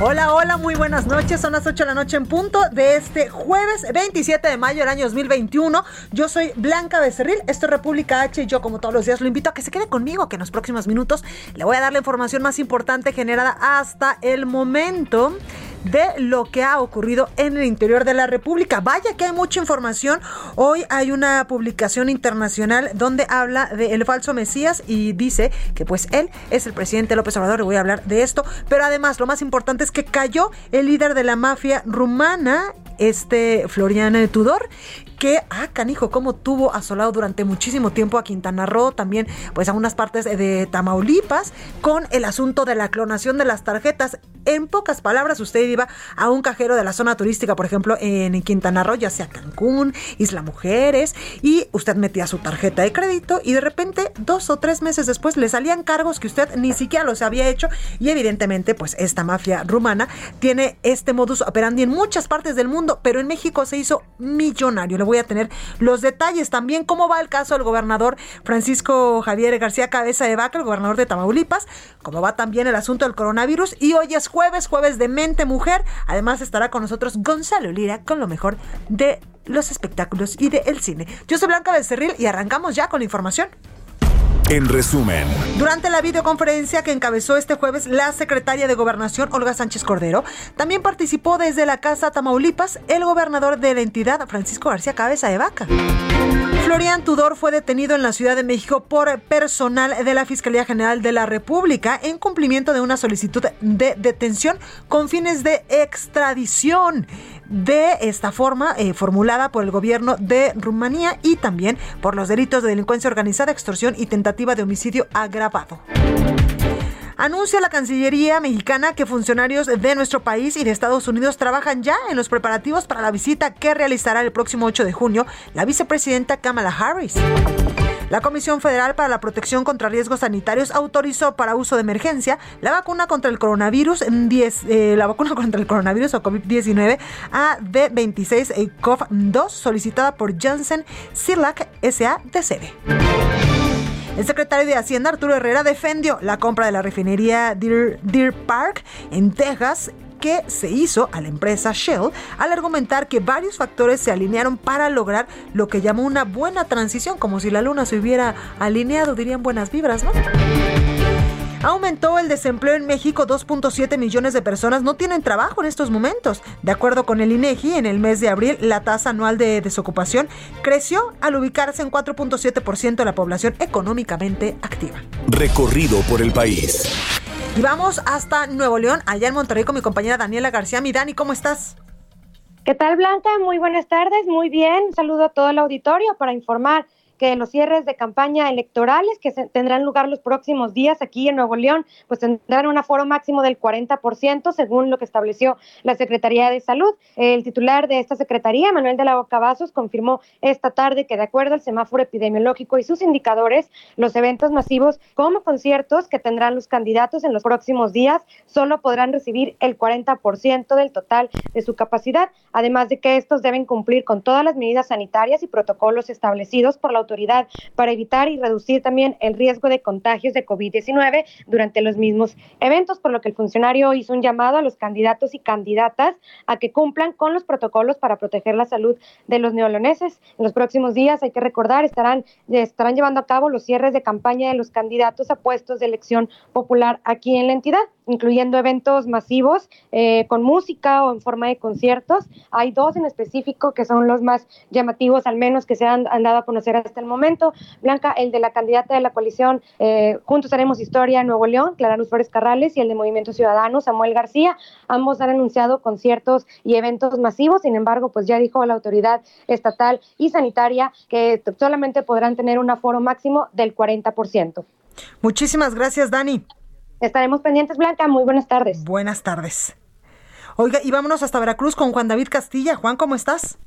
Hola, hola, muy buenas noches. Son las 8 de la noche en punto de este jueves 27 de mayo del año 2021. Yo soy Blanca Becerril, esto es República H y yo como todos los días lo invito a que se quede conmigo, que en los próximos minutos le voy a dar la información más importante generada hasta el momento de lo que ha ocurrido en el interior de la República. Vaya que hay mucha información. Hoy hay una publicación internacional donde habla del falso Mesías y dice que pues él es el presidente López Obrador. Le voy a hablar de esto. Pero además lo más importante es que cayó el líder de la mafia rumana este Florian Tudor, que, ah, canijo, como tuvo asolado durante muchísimo tiempo a Quintana Roo, también pues a unas partes de Tamaulipas, con el asunto de la clonación de las tarjetas. En pocas palabras, usted iba a un cajero de la zona turística, por ejemplo, en Quintana Roo, ya sea Cancún, Isla Mujeres, y usted metía su tarjeta de crédito y de repente, dos o tres meses después, le salían cargos que usted ni siquiera los había hecho y evidentemente, pues esta mafia rumana tiene este modus operandi en muchas partes del mundo, pero en México se hizo millonario. Voy a tener los detalles también, cómo va el caso del gobernador Francisco Javier García Cabeza de Vaca, el gobernador de Tamaulipas, cómo va también el asunto del coronavirus. Y hoy es jueves, jueves de Mente Mujer. Además estará con nosotros Gonzalo Lira con lo mejor de los espectáculos y del cine. Yo soy Blanca Becerril y arrancamos ya con la información. En resumen, Durante la videoconferencia que encabezó este jueves la secretaria de Gobernación, Olga Sánchez Cordero, también participó desde la Casa Tamaulipas el gobernador de la entidad, Francisco García Cabeza de Vaca. Florian Tudor fue detenido en la Ciudad de México por personal de la Fiscalía General de la República en cumplimiento de una solicitud de detención con fines de extradición de esta forma eh, formulada por el gobierno de Rumanía y también por los delitos de delincuencia organizada, extorsión y tentativa de homicidio agravado. Anuncia la Cancillería mexicana que funcionarios de nuestro país y de Estados Unidos trabajan ya en los preparativos para la visita que realizará el próximo 8 de junio la vicepresidenta Kamala Harris. La Comisión Federal para la Protección contra Riesgos Sanitarios autorizó para uso de emergencia la vacuna contra el coronavirus 10, eh, la vacuna contra el coronavirus o COVID-19 AD26 eh, COV2 solicitada por Janssen Silac SA de sede. El secretario de Hacienda, Arturo Herrera, defendió la compra de la refinería Deer, Deer Park en Texas que se hizo a la empresa Shell al argumentar que varios factores se alinearon para lograr lo que llamó una buena transición, como si la luna se hubiera alineado, dirían buenas vibras, ¿no? Aumentó el desempleo en México, 2.7 millones de personas no tienen trabajo en estos momentos. De acuerdo con el INEGI, en el mes de abril la tasa anual de desocupación creció al ubicarse en 4.7% de la población económicamente activa. recorrido por el país. Y vamos hasta Nuevo León, allá en Monterrey con mi compañera Daniela García. Mi Dani, ¿cómo estás? ¿Qué tal, Blanca? Muy buenas tardes, muy bien. Un saludo a todo el auditorio para informar que los cierres de campaña electorales que se tendrán lugar los próximos días aquí en Nuevo León, pues tendrán un aforo máximo del 40%, según lo que estableció la Secretaría de Salud. El titular de esta Secretaría, Manuel de la Bocavazos, confirmó esta tarde que de acuerdo al semáforo epidemiológico y sus indicadores, los eventos masivos como conciertos que tendrán los candidatos en los próximos días solo podrán recibir el 40% del total de su capacidad, además de que estos deben cumplir con todas las medidas sanitarias y protocolos establecidos por la autoridad para evitar y reducir también el riesgo de contagios de COVID-19 durante los mismos eventos, por lo que el funcionario hizo un llamado a los candidatos y candidatas a que cumplan con los protocolos para proteger la salud de los neoloneses. En los próximos días, hay que recordar, estarán, estarán llevando a cabo los cierres de campaña de los candidatos a puestos de elección popular aquí en la entidad. incluyendo eventos masivos eh, con música o en forma de conciertos. Hay dos en específico que son los más llamativos, al menos que se han, dado a conocer hasta el momento. Blanca, el de la candidata de la coalición eh, Juntos Haremos Historia Nuevo León, Clara Luz Flores Carrales, y el de Movimiento Ciudadano, Samuel García. Ambos han anunciado conciertos y eventos masivos, sin embargo, pues ya dijo la autoridad estatal y sanitaria que solamente podrán tener un aforo máximo del 40%. Muchísimas gracias, Dani. Estaremos pendientes, Blanca. Muy buenas tardes. Buenas tardes. Oiga, y vámonos hasta Veracruz con Juan David Castilla. Juan, ¿cómo estás?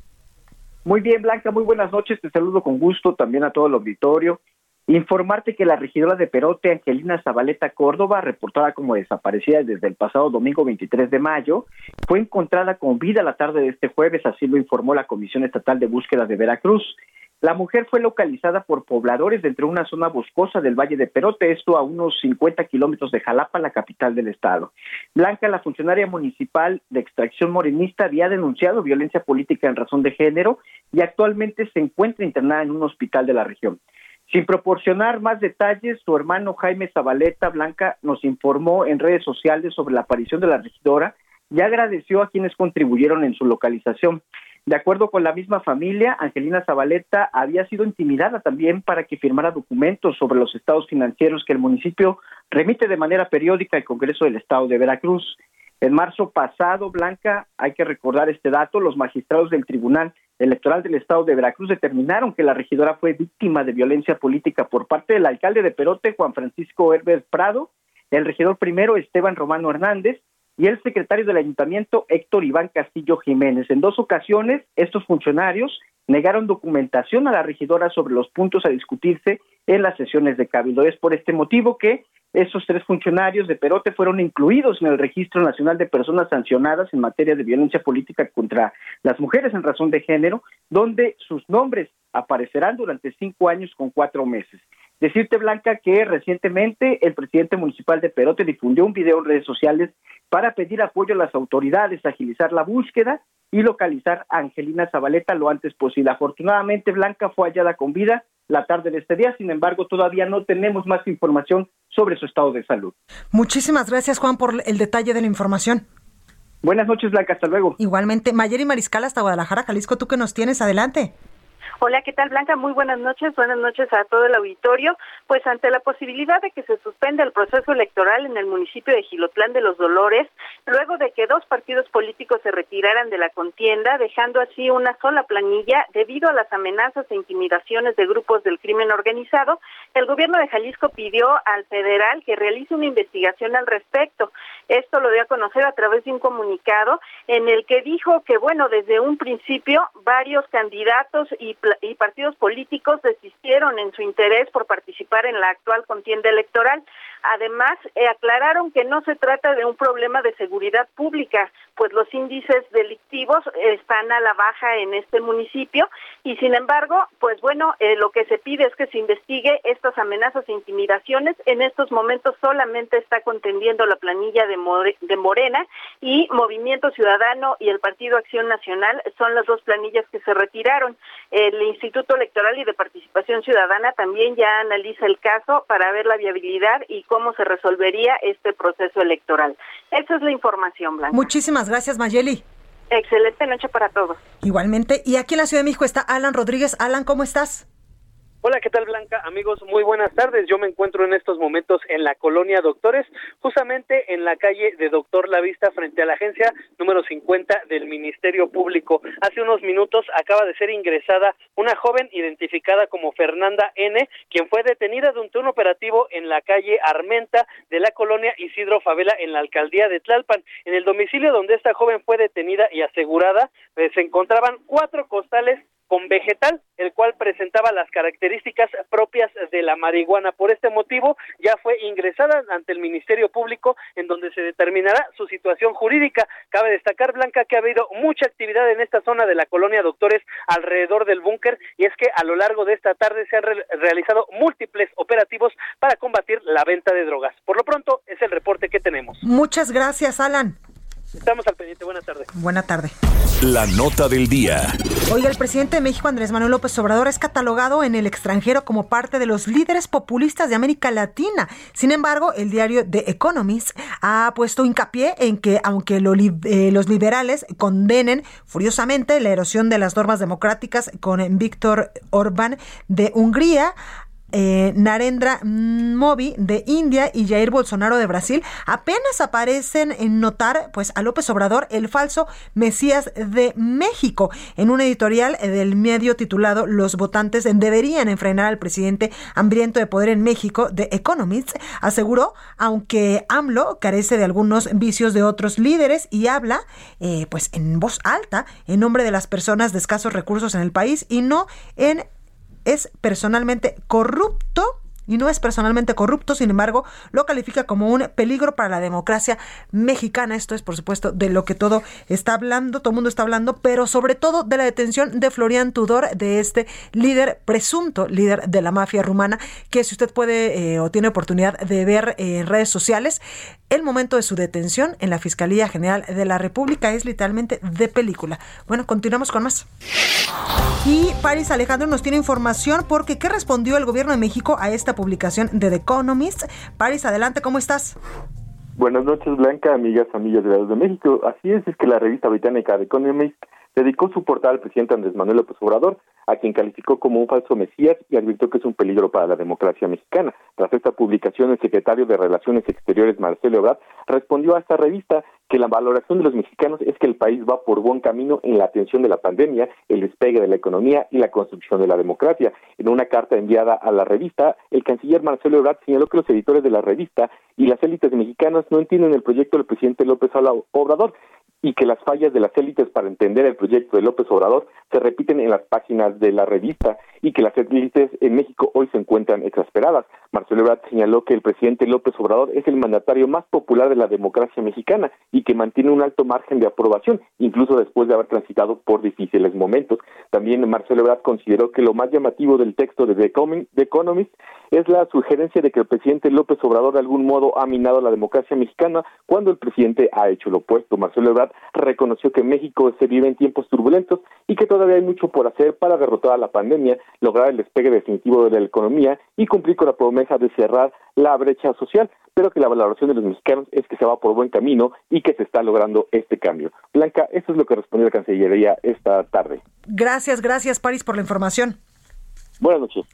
Muy bien, Blanca, muy buenas noches. Te saludo con gusto también a todo el auditorio. Informarte que la regidora de Perote, Angelina Zabaleta Córdoba, reportada como desaparecida desde el pasado domingo 23 de mayo, fue encontrada con vida la tarde de este jueves, así lo informó la Comisión Estatal de Búsqueda de Veracruz. La mujer fue localizada por pobladores dentro de una zona boscosa del Valle de Perote, esto a unos 50 kilómetros de Jalapa, la capital del estado. Blanca, la funcionaria municipal de extracción morenista, había denunciado violencia política en razón de género y actualmente se encuentra internada en un hospital de la región. Sin proporcionar más detalles, su hermano Jaime Zabaleta Blanca nos informó en redes sociales sobre la aparición de la regidora y agradeció a quienes contribuyeron en su localización. De acuerdo con la misma familia, Angelina Zabaleta había sido intimidada también para que firmara documentos sobre los estados financieros que el municipio remite de manera periódica al Congreso del Estado de Veracruz. En marzo pasado, Blanca, hay que recordar este dato, los magistrados del Tribunal Electoral del Estado de Veracruz determinaron que la regidora fue víctima de violencia política por parte del alcalde de Perote, Juan Francisco Herbert Prado, el regidor primero, Esteban Romano Hernández, y el secretario del ayuntamiento Héctor Iván Castillo Jiménez. En dos ocasiones, estos funcionarios negaron documentación a la regidora sobre los puntos a discutirse en las sesiones de cabildo. Es por este motivo que esos tres funcionarios de Perote fueron incluidos en el Registro Nacional de Personas Sancionadas en materia de violencia política contra las mujeres en razón de género, donde sus nombres aparecerán durante cinco años con cuatro meses. Decirte, Blanca, que recientemente el presidente municipal de Perote difundió un video en redes sociales para pedir apoyo a las autoridades, agilizar la búsqueda y localizar a Angelina Zabaleta lo antes posible. Afortunadamente, Blanca fue hallada con vida la tarde de este día, sin embargo, todavía no tenemos más información sobre su estado de salud. Muchísimas gracias, Juan, por el detalle de la información. Buenas noches, Blanca, hasta luego. Igualmente, Mayer y Mariscal hasta Guadalajara, Jalisco, ¿tú que nos tienes? Adelante. Hola, ¿qué tal Blanca? Muy buenas noches, buenas noches a todo el auditorio. Pues ante la posibilidad de que se suspenda el proceso electoral en el municipio de Gilotlán de los Dolores, luego de que dos partidos políticos se retiraran de la contienda, dejando así una sola planilla debido a las amenazas e intimidaciones de grupos del crimen organizado, el gobierno de Jalisco pidió al federal que realice una investigación al respecto. Esto lo dio a conocer a través de un comunicado en el que dijo que, bueno, desde un principio varios candidatos y y partidos políticos desistieron en su interés por participar en la actual contienda electoral. Además, eh, aclararon que no se trata de un problema de seguridad pública, pues los índices delictivos están a la baja en este municipio y sin embargo, pues bueno, eh, lo que se pide es que se investigue estas amenazas e intimidaciones. En estos momentos solamente está contendiendo la planilla de, de Morena y Movimiento Ciudadano y el Partido Acción Nacional son las dos planillas que se retiraron. El Instituto Electoral y de Participación Ciudadana también ya analiza el caso para ver la viabilidad y cómo se resolvería este proceso electoral. Esa es la información, Blanca. Muchísimas gracias, Mayeli. Excelente noche para todos. Igualmente. Y aquí en la Ciudad de México está Alan Rodríguez. Alan, ¿cómo estás? Hola, ¿qué tal Blanca? Amigos, muy buenas tardes. Yo me encuentro en estos momentos en la colonia Doctores, justamente en la calle de Doctor La Vista, frente a la agencia número 50 del Ministerio Público. Hace unos minutos acaba de ser ingresada una joven identificada como Fernanda N., quien fue detenida durante un operativo en la calle Armenta de la colonia Isidro Favela en la alcaldía de Tlalpan. En el domicilio donde esta joven fue detenida y asegurada, eh, se encontraban cuatro costales con vegetal, el cual presentaba las características propias de la marihuana. Por este motivo, ya fue ingresada ante el Ministerio Público, en donde se determinará su situación jurídica. Cabe destacar, Blanca, que ha habido mucha actividad en esta zona de la colonia Doctores alrededor del búnker, y es que a lo largo de esta tarde se han realizado múltiples operativos para combatir la venta de drogas. Por lo pronto, es el reporte que tenemos. Muchas gracias, Alan. Estamos al pendiente. Buenas tardes. Buena tarde. La nota del día. Hoy el presidente de México, Andrés Manuel López Obrador, es catalogado en el extranjero como parte de los líderes populistas de América Latina. Sin embargo, el diario The Economist ha puesto hincapié en que aunque eh, los liberales condenen furiosamente la erosión de las normas democráticas con Víctor Orbán de Hungría, eh, Narendra Modi de India y Jair Bolsonaro de Brasil apenas aparecen en notar pues a López Obrador el falso Mesías de México. En un editorial del medio titulado Los votantes deberían enfrenar al presidente hambriento de poder en México de Economist aseguró aunque AMLO carece de algunos vicios de otros líderes y habla eh, pues en voz alta en nombre de las personas de escasos recursos en el país y no en es personalmente corrupto y no es personalmente corrupto, sin embargo, lo califica como un peligro para la democracia mexicana. Esto es, por supuesto, de lo que todo está hablando, todo el mundo está hablando, pero sobre todo de la detención de Florian Tudor, de este líder, presunto líder de la mafia rumana, que si usted puede eh, o tiene oportunidad de ver en redes sociales, el momento de su detención en la Fiscalía General de la República es literalmente de película. Bueno, continuamos con más. Y Paris Alejandro nos tiene información porque ¿qué respondió el gobierno de México a esta publicación de The Economist? Paris, adelante, ¿cómo estás? Buenas noches, Blanca, amigas, amigas de, de México. Así es, es que la revista británica The Economist dedicó su portal al presidente Andrés Manuel López Obrador, a quien calificó como un falso mesías y advirtió que es un peligro para la democracia mexicana. Tras esta publicación, el secretario de Relaciones Exteriores, Marcelo Ebrard, respondió a esta revista que la valoración de los mexicanos es que el país va por buen camino en la atención de la pandemia, el despegue de la economía y la construcción de la democracia. En una carta enviada a la revista, el canciller Marcelo Ebrard señaló que los editores de la revista y las élites mexicanas no entienden el proyecto del presidente López Obrador y que las fallas de las élites para entender el proyecto de López Obrador se repiten en las páginas de la revista y que las élites en México hoy se encuentran exasperadas. Marcelo Ebrard señaló que el presidente López Obrador es el mandatario más popular de la democracia mexicana y que mantiene un alto margen de aprobación, incluso después de haber transitado por difíciles momentos. También Marcelo Ebrard consideró que lo más llamativo del texto de The Economist es la sugerencia de que el presidente López Obrador de algún modo ha minado la democracia mexicana cuando el presidente ha hecho lo opuesto. Marcelo Ebrard reconoció que México se vive en tiempos turbulentos y que todavía hay mucho por hacer para derrotar a la pandemia, lograr el despegue definitivo de la economía y cumplir con la promesa de cerrar la brecha social, pero que la valoración de los mexicanos es que se va por buen camino y que se está logrando este cambio. Blanca, eso es lo que respondió la Cancillería esta tarde. Gracias, gracias, París, por la información. Buenas noches.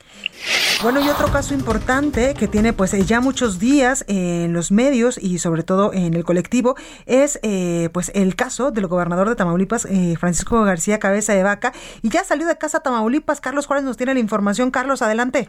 Bueno, y otro caso importante que tiene pues ya muchos días en los medios y sobre todo en el colectivo es eh, pues el caso del gobernador de Tamaulipas, eh, Francisco García Cabeza de Vaca, y ya salió de casa Tamaulipas. Carlos Juárez nos tiene la información. Carlos, adelante.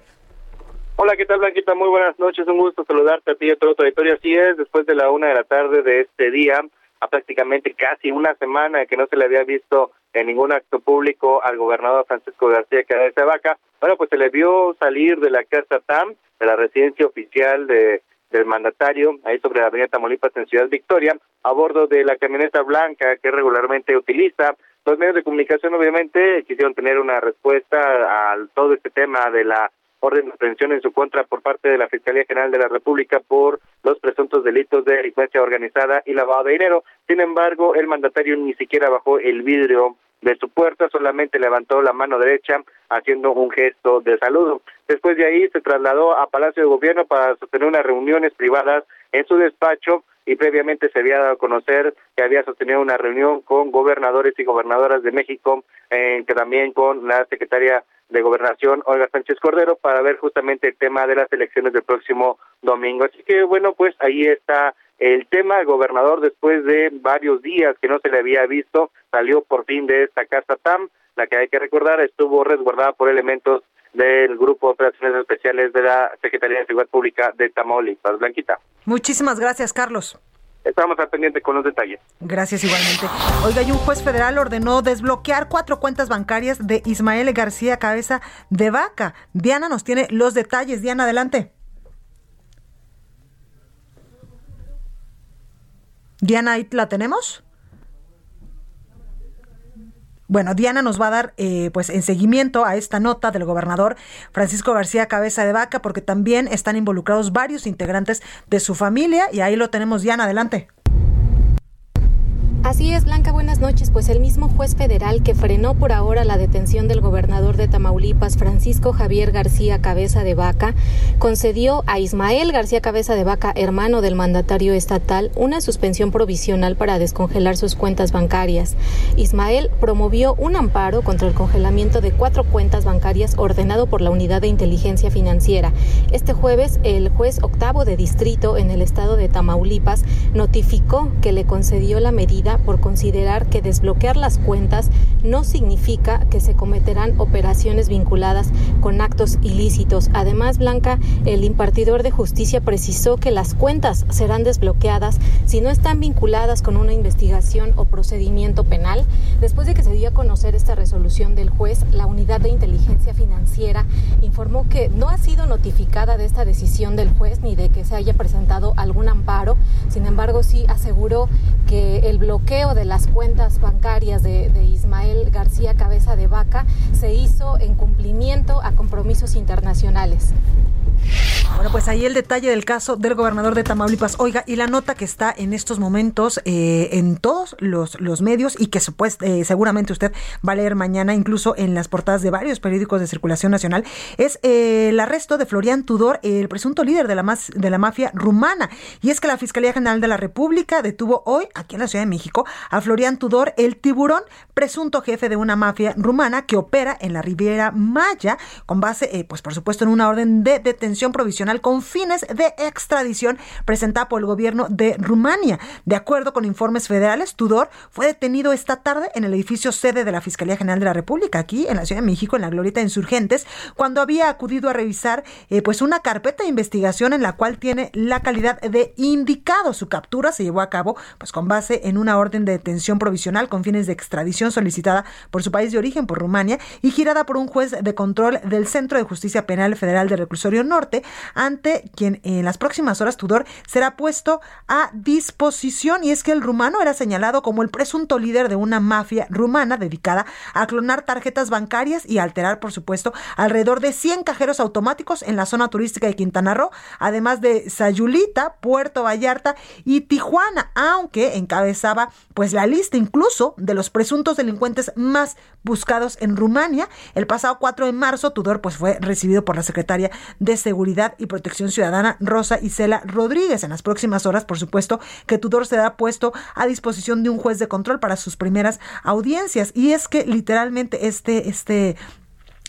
Hola, ¿qué tal, Blanquita? Muy buenas noches. Un gusto saludarte a ti y a todo tu auditorio. Así es, después de la una de la tarde de este día, a prácticamente casi una semana que no se le había visto en ningún acto público al gobernador Francisco García Cabeza de Vaca, bueno, pues se le vio salir de la casa TAM, de la residencia oficial de del mandatario, ahí sobre la avenida Tamaulipas en Ciudad Victoria, a bordo de la camioneta blanca que regularmente utiliza. Los medios de comunicación obviamente quisieron tener una respuesta a todo este tema de la orden de aprehensión en su contra por parte de la Fiscalía General de la República por los presuntos delitos de delincuencia organizada y lavado de dinero. Sin embargo, el mandatario ni siquiera bajó el vidrio de su puerta, solamente levantó la mano derecha haciendo un gesto de saludo. Después de ahí se trasladó a Palacio de Gobierno para sostener unas reuniones privadas en su despacho y previamente se había dado a conocer que había sostenido una reunión con gobernadores y gobernadoras de México, eh, que también con la secretaria de Gobernación, Olga Sánchez Cordero, para ver justamente el tema de las elecciones del próximo domingo. Así que bueno, pues ahí está el tema. El gobernador, después de varios días que no se le había visto, salió por fin de esta casa TAM, la que hay que recordar estuvo resguardada por elementos del Grupo de Operaciones Especiales de la Secretaría de Seguridad Pública de Tamaulipas. Blanquita. Muchísimas gracias, Carlos. Estamos al pendiente con los detalles. Gracias igualmente. Oiga, y un juez federal ordenó desbloquear cuatro cuentas bancarias de Ismael García Cabeza de Vaca. Diana nos tiene los detalles. Diana, adelante. Diana, ¿ahí la tenemos? Bueno, Diana nos va a dar eh, pues en seguimiento a esta nota del gobernador Francisco García Cabeza de Vaca, porque también están involucrados varios integrantes de su familia y ahí lo tenemos, Diana, adelante. Así es, Blanca, buenas noches. Pues el mismo juez federal que frenó por ahora la detención del gobernador de Tamaulipas, Francisco Javier García Cabeza de Vaca, concedió a Ismael García Cabeza de Vaca, hermano del mandatario estatal, una suspensión provisional para descongelar sus cuentas bancarias. Ismael promovió un amparo contra el congelamiento de cuatro cuentas bancarias ordenado por la Unidad de Inteligencia Financiera. Este jueves, el juez octavo de distrito en el estado de Tamaulipas notificó que le concedió la medida por considerar que desbloquear las cuentas no significa que se cometerán operaciones vinculadas con actos ilícitos. Además, Blanca, el impartidor de justicia precisó que las cuentas serán desbloqueadas si no están vinculadas con una investigación o procedimiento penal. Después de que se dio a conocer esta resolución del juez, la Unidad de Inteligencia Financiera informó que no ha sido notificada de esta decisión del juez ni de que se haya presentado algún amparo. Sin embargo, sí aseguró que el bloqueo de las cuentas bancarias de, de Ismael García Cabeza de Vaca se hizo en cumplimiento a compromisos internacionales. Bueno, pues ahí el detalle del caso del gobernador de Tamaulipas. Oiga, y la nota que está en estos momentos eh, en todos los, medios y que eh, seguramente usted va a leer mañana, incluso en las portadas de varios periódicos de circulación nacional, es eh, el arresto de Florian Tudor, el presunto líder de la, de la mafia rumana. Y es que la Fiscalía General de la República detuvo hoy, aquí en la Ciudad de México, a Florian Tudor, el tiburón, presunto jefe de una mafia rumana que opera en la Riviera Maya, con base, pues por supuesto, en una orden de detención provisional con fines de extradición presentada por el gobierno de Rumania. De acuerdo con informes federales, Tudor fue detenido esta tarde en el edificio sede de la Fiscalía General de la República, aquí en la Ciudad de México, en la Glorieta de Insurgentes, cuando había acudido a revisar eh, pues una carpeta de investigación en la cual tiene la calidad de indicado. Su captura se llevó a cabo pues con base en una orden de detención provisional con fines de extradición solicitada por su país de origen, por Rumania, y girada por un juez de control del Centro de Justicia Penal Federal de Reclusorio Norte, ante quien en las próximas horas Tudor será puesto a disposición. Y es que el rumano era señalado como el presunto líder de una mafia rumana dedicada a clonar tarjetas bancarias y alterar, por supuesto, alrededor de 100 cajeros automáticos en la zona turística de Quintana Roo, además de Sayulita, Puerto Vallarta y Tijuana, aunque encabezaba pues la lista incluso de los presuntos delincuentes más buscados en Rumania. El pasado 4 de marzo, Tudor pues fue recibido por la secretaria de Seguridad y Protección Ciudadana Rosa Isela Rodríguez. En las próximas horas, por supuesto, que Tudor será puesto a disposición de un juez de control para sus primeras audiencias. Y es que literalmente este, este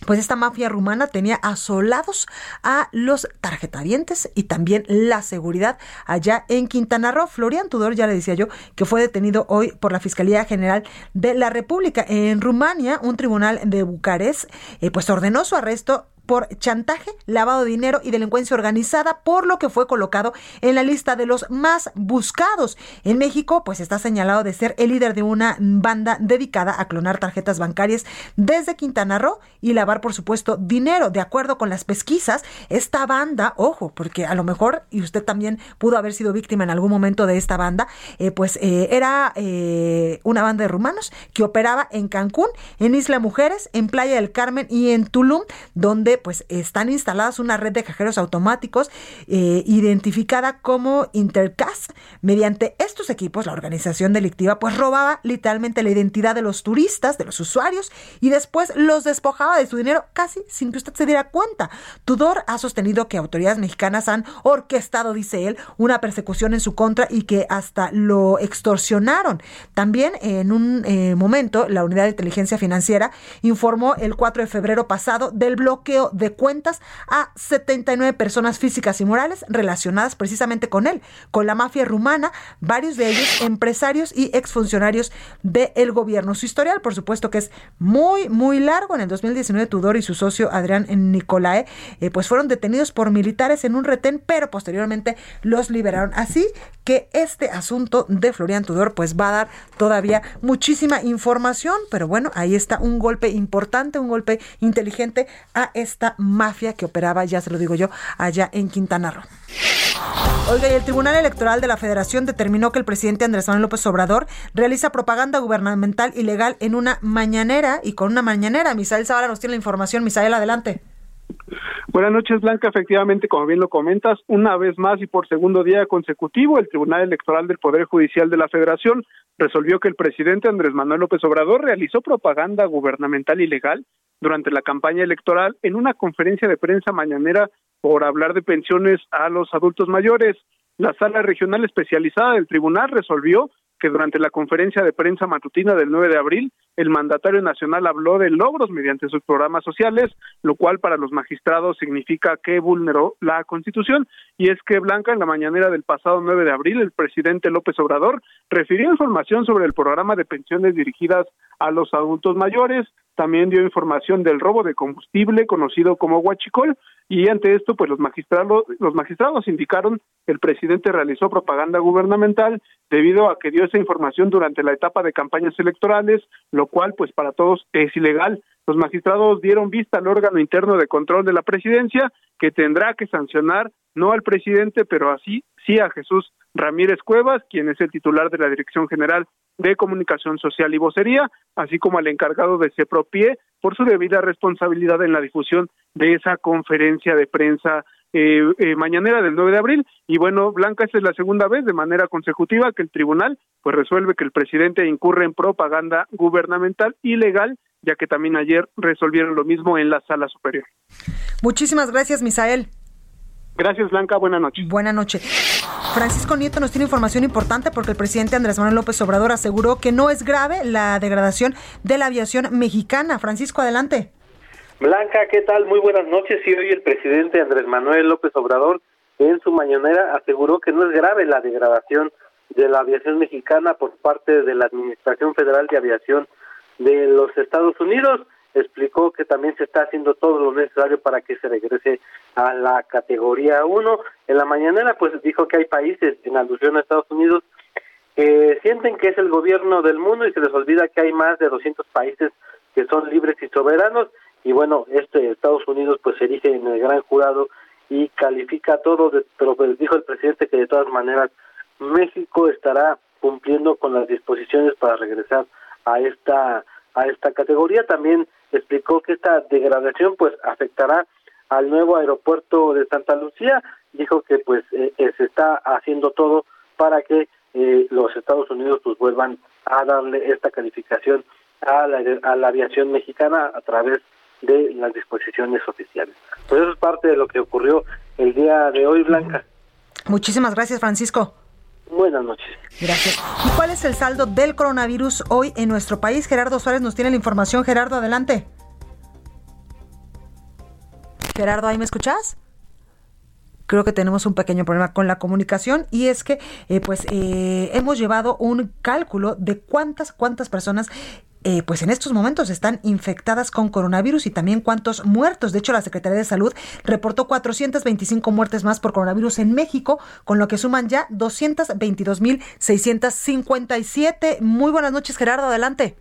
pues esta mafia rumana tenía asolados a los tarjetavientes y también la seguridad allá en Quintana Roo. Florian Tudor, ya le decía yo, que fue detenido hoy por la Fiscalía General de la República. En Rumania, un tribunal de Bucarest, eh, pues ordenó su arresto por chantaje, lavado de dinero y delincuencia organizada, por lo que fue colocado en la lista de los más buscados. En México, pues está señalado de ser el líder de una banda dedicada a clonar tarjetas bancarias desde Quintana Roo y lavar, por supuesto, dinero. De acuerdo con las pesquisas, esta banda, ojo, porque a lo mejor, y usted también pudo haber sido víctima en algún momento de esta banda, eh, pues eh, era eh, una banda de rumanos que operaba en Cancún, en Isla Mujeres, en Playa del Carmen y en Tulum, donde pues están instaladas una red de cajeros automáticos eh, identificada como Intercas. Mediante estos equipos, la organización delictiva pues robaba literalmente la identidad de los turistas, de los usuarios, y después los despojaba de su dinero casi sin que usted se diera cuenta. Tudor ha sostenido que autoridades mexicanas han orquestado, dice él, una persecución en su contra y que hasta lo extorsionaron. También en un eh, momento, la Unidad de Inteligencia Financiera informó el 4 de febrero pasado del bloqueo de cuentas a 79 personas físicas y morales relacionadas precisamente con él, con la mafia rumana, varios de ellos empresarios y exfuncionarios del gobierno. Su historial, por supuesto, que es muy, muy largo. En el 2019, Tudor y su socio Adrián Nicolae, eh, pues fueron detenidos por militares en un retén, pero posteriormente los liberaron. Así que este asunto de Florian Tudor, pues va a dar todavía muchísima información, pero bueno, ahí está un golpe importante, un golpe inteligente a esta mafia que operaba, ya se lo digo yo, allá en Quintana Roo. Oiga, y el Tribunal Electoral de la Federación determinó que el presidente Andrés Manuel López Obrador realiza propaganda gubernamental ilegal en una mañanera y con una mañanera. Misael Zavala nos tiene la información. Misael, adelante. Buenas noches, Blanca. Efectivamente, como bien lo comentas, una vez más y por segundo día consecutivo, el Tribunal Electoral del Poder Judicial de la Federación resolvió que el presidente Andrés Manuel López Obrador realizó propaganda gubernamental ilegal durante la campaña electoral en una conferencia de prensa mañanera por hablar de pensiones a los adultos mayores. La sala regional especializada del tribunal resolvió que durante la conferencia de prensa matutina del 9 de abril, el mandatario nacional habló de logros mediante sus programas sociales, lo cual para los magistrados significa que vulneró la Constitución. Y es que Blanca, en la mañanera del pasado 9 de abril, el presidente López Obrador refirió información sobre el programa de pensiones dirigidas a los adultos mayores, también dio información del robo de combustible conocido como huachicol y ante esto pues los magistrados los magistrados indicaron que el presidente realizó propaganda gubernamental debido a que dio esa información durante la etapa de campañas electorales, lo cual pues para todos es ilegal. Los magistrados dieron vista al órgano interno de control de la presidencia que tendrá que sancionar no al presidente, pero así sí a Jesús Ramírez Cuevas, quien es el titular de la Dirección General de Comunicación Social y Vocería, así como al encargado de CEPROPIE por su debida responsabilidad en la difusión de esa conferencia de prensa eh, eh, mañanera del 9 de abril. Y bueno, Blanca, esta es la segunda vez de manera consecutiva que el tribunal pues resuelve que el presidente incurre en propaganda gubernamental ilegal, ya que también ayer resolvieron lo mismo en la sala superior. Muchísimas gracias, Misael. Gracias, Blanca. Buenas noches. Buenas noches. Francisco Nieto nos tiene información importante porque el presidente Andrés Manuel López Obrador aseguró que no es grave la degradación de la aviación mexicana. Francisco, adelante. Blanca, ¿qué tal? Muy buenas noches. Y hoy el presidente Andrés Manuel López Obrador en su mañanera aseguró que no es grave la degradación de la aviación mexicana por parte de la Administración Federal de Aviación de los Estados Unidos explicó que también se está haciendo todo lo necesario para que se regrese a la categoría 1. En la mañanera pues dijo que hay países, en alusión a Estados Unidos, que sienten que es el gobierno del mundo y se les olvida que hay más de 200 países que son libres y soberanos y bueno, este Estados Unidos pues se erige en el gran jurado y califica todo, pero pues dijo el presidente que de todas maneras México estará cumpliendo con las disposiciones para regresar a esta a esta categoría. También explicó que esta degradación pues afectará al nuevo aeropuerto de Santa Lucía. Dijo que pues eh, eh, se está haciendo todo para que eh, los Estados Unidos pues vuelvan a darle esta calificación a la, a la aviación mexicana a través de las disposiciones oficiales. Pues eso es parte de lo que ocurrió el día de hoy, Blanca. Muchísimas gracias, Francisco. Buenas noches. Gracias. ¿Y cuál es el saldo del coronavirus hoy en nuestro país? Gerardo Suárez nos tiene la información. Gerardo, adelante. Gerardo, ¿ahí me escuchas? Creo que tenemos un pequeño problema con la comunicación y es que eh, pues eh, hemos llevado un cálculo de cuántas cuántas personas eh, pues en estos momentos están infectadas con coronavirus y también cuántos muertos. De hecho, la Secretaría de Salud reportó 425 muertes más por coronavirus en México, con lo que suman ya 222.657. Muy buenas noches, Gerardo, adelante.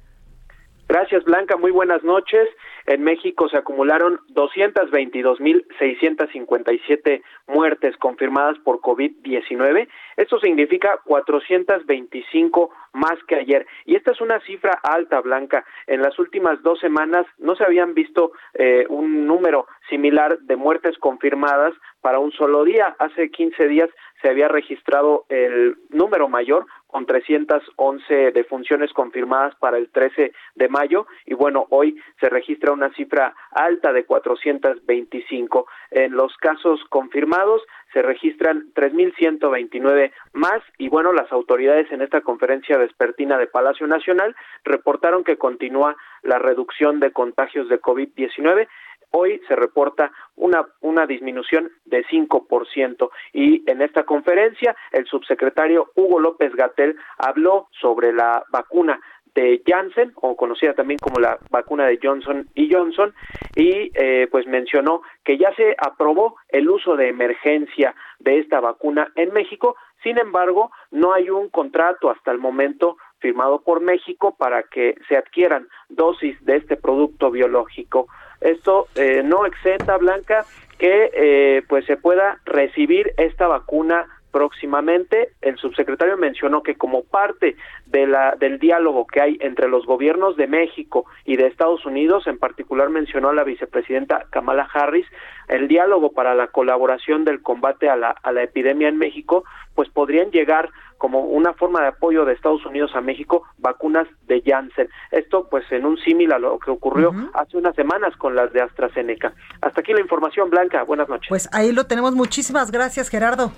Gracias, Blanca. Muy buenas noches. En México se acumularon 222.657 muertes confirmadas por COVID-19. Esto significa 425 más que ayer. Y esta es una cifra alta, Blanca. En las últimas dos semanas no se habían visto eh, un número similar de muertes confirmadas para un solo día. Hace 15 días se había registrado el número mayor con 311 defunciones confirmadas para el 13 de mayo y bueno, hoy se registra una cifra alta de 425. En los casos confirmados se registran 3.129 más y bueno, las autoridades en esta conferencia vespertina de Palacio Nacional reportaron que continúa la reducción de contagios de COVID-19 hoy se reporta una, una disminución de 5%. Y en esta conferencia, el subsecretario Hugo López Gatel habló sobre la vacuna de Janssen, o conocida también como la vacuna de Johnson y Johnson, y eh, pues mencionó que ya se aprobó el uso de emergencia de esta vacuna en México, sin embargo, no hay un contrato hasta el momento firmado por México para que se adquieran dosis de este producto biológico. Esto eh, no exenta, Blanca, que eh, pues se pueda recibir esta vacuna próximamente. El subsecretario mencionó que como parte de la, del diálogo que hay entre los gobiernos de México y de Estados Unidos, en particular mencionó a la vicepresidenta Kamala Harris, el diálogo para la colaboración del combate a la, a la epidemia en México, pues podrían llegar como una forma de apoyo de Estados Unidos a México vacunas de Janssen. Esto pues en un símil a lo que ocurrió hace unas semanas con las de AstraZeneca. Hasta aquí la información, Blanca. Buenas noches. Pues ahí lo tenemos. Muchísimas gracias, Gerardo.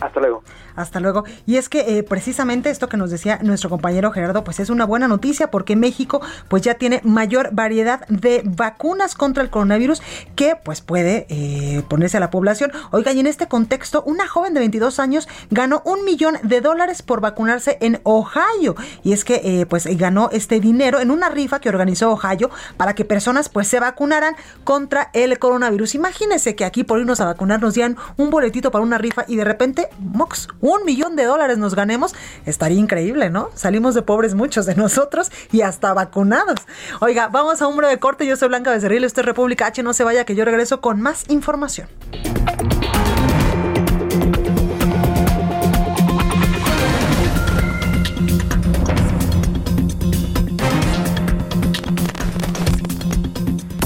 Hasta luego. Hasta luego. Y es que eh, precisamente esto que nos decía nuestro compañero Gerardo, pues es una buena noticia porque México pues ya tiene mayor variedad de vacunas contra el coronavirus que pues puede eh, ponerse a la población. Oiga, y en este contexto, una joven de 22 años ganó un millón de dólares por vacunarse en Ohio. Y es que eh, pues ganó este dinero en una rifa que organizó Ohio para que personas pues se vacunaran contra el coronavirus. Imagínense que aquí por irnos a vacunar nos dieran un boletito para una rifa y de repente, mox, un millón de dólares nos ganemos, estaría increíble, ¿no? Salimos de pobres muchos de nosotros y hasta vacunados. Oiga, vamos a un breve corte. Yo soy Blanca Becerril, esto es República H. No se vaya, que yo regreso con más información.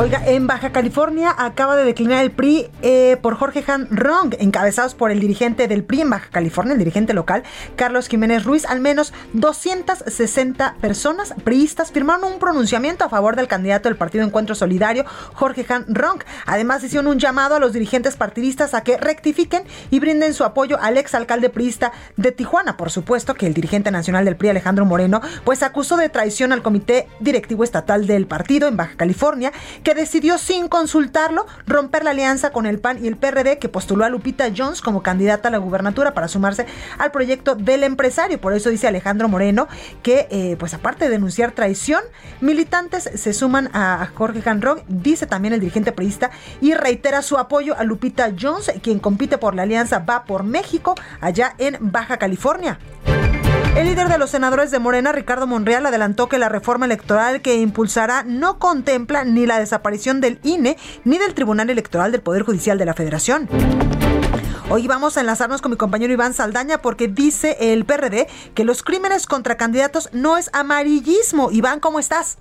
Oiga, en Baja California acaba de declinar el PRI eh, por Jorge Han Rong, encabezados por el dirigente del PRI en Baja California, el dirigente local, Carlos Jiménez Ruiz. Al menos 260 personas priistas firmaron un pronunciamiento a favor del candidato del Partido Encuentro Solidario, Jorge Han Rong. Además, hicieron un llamado a los dirigentes partidistas a que rectifiquen y brinden su apoyo al exalcalde priista de Tijuana. Por supuesto que el dirigente nacional del PRI, Alejandro Moreno, pues acusó de traición al comité directivo estatal del partido en Baja California decidió sin consultarlo romper la alianza con el PAN y el PRD que postuló a Lupita Jones como candidata a la gubernatura para sumarse al proyecto del empresario. Por eso dice Alejandro Moreno que, eh, pues aparte de denunciar traición, militantes se suman a Jorge Canrog, dice también el dirigente priista, y reitera su apoyo a Lupita Jones, quien compite por la alianza Va por México, allá en Baja California. El líder de los senadores de Morena, Ricardo Monreal, adelantó que la reforma electoral que impulsará no contempla ni la desaparición del INE ni del Tribunal Electoral del Poder Judicial de la Federación. Hoy vamos a enlazarnos con mi compañero Iván Saldaña porque dice el PRD que los crímenes contra candidatos no es amarillismo. Iván, ¿cómo estás?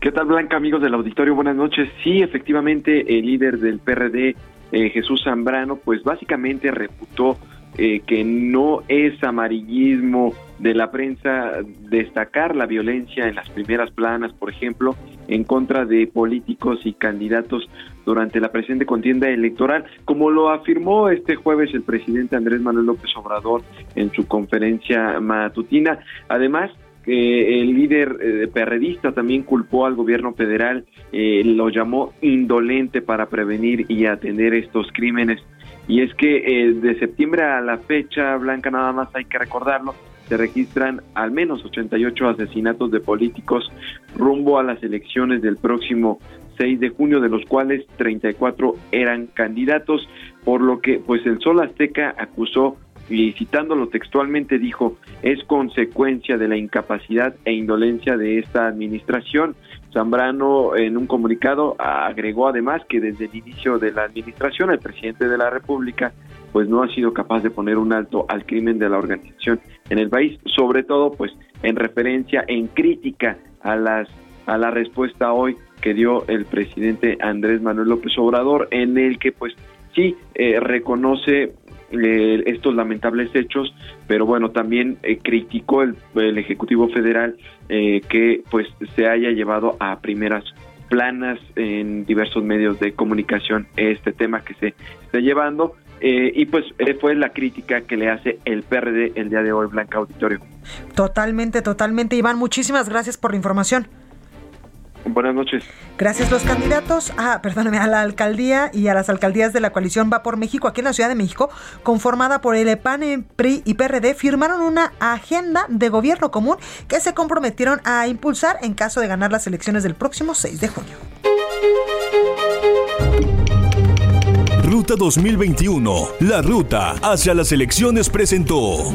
¿Qué tal, Blanca, amigos del auditorio? Buenas noches. Sí, efectivamente, el líder del PRD, eh, Jesús Zambrano, pues básicamente reputó eh, que no es amarillismo de la prensa destacar la violencia en las primeras planas, por ejemplo, en contra de políticos y candidatos durante la presente contienda electoral, como lo afirmó este jueves el presidente Andrés Manuel López Obrador en su conferencia matutina. Además, el líder eh, perredista también culpó al gobierno federal, eh, lo llamó indolente para prevenir y atender estos crímenes y es que eh, de septiembre a la fecha, Blanca, nada más hay que recordarlo, se registran al menos 88 asesinatos de políticos rumbo a las elecciones del próximo 6 de junio, de los cuales 34 eran candidatos, por lo que pues el Sol Azteca acusó y citándolo textualmente dijo, es consecuencia de la incapacidad e indolencia de esta administración. Zambrano en un comunicado agregó además que desde el inicio de la administración el presidente de la República pues no ha sido capaz de poner un alto al crimen de la organización en el país, sobre todo pues en referencia, en crítica a las a la respuesta hoy que dio el presidente Andrés Manuel López Obrador, en el que pues sí eh, reconoce eh, estos lamentables hechos, pero bueno, también eh, criticó el, Ejecutivo Federal eh, que pues se haya llevado a primeras planas en diversos medios de comunicación este tema que se está llevando eh, y pues eh, fue la crítica que le hace el PRD el día de hoy, Blanca Auditorio. Totalmente, totalmente. Iván, muchísimas gracias por la información. Buenas noches. Gracias. Los candidatos a, perdóname, a la alcaldía y a las alcaldías de la coalición Va por México, aquí en la Ciudad de México, conformada por el PAN, PRI y PRD, firmaron una agenda de gobierno común que se comprometieron a impulsar en caso de ganar las elecciones del próximo 6 de junio. Ruta 2021, la ruta hacia las elecciones presentó.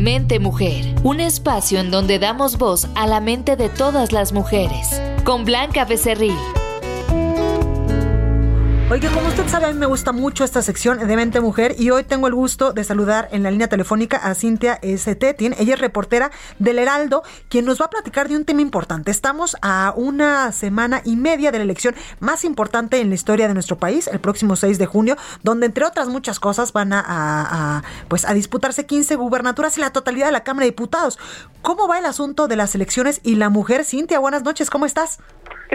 Mente Mujer, un espacio en donde damos voz a la mente de todas las mujeres. Con Blanca Becerril. Oiga, como usted sabe, a mí me gusta mucho esta sección de Mente Mujer y hoy tengo el gusto de saludar en la línea telefónica a Cintia Tetin. Ella es reportera del Heraldo, quien nos va a platicar de un tema importante. Estamos a una semana y media de la elección más importante en la historia de nuestro país, el próximo 6 de junio, donde entre otras muchas cosas van a, pues, a disputarse 15 gubernaturas y la totalidad de la Cámara de Diputados. ¿Cómo va el asunto de las elecciones y la mujer? Cintia, buenas noches, ¿cómo estás?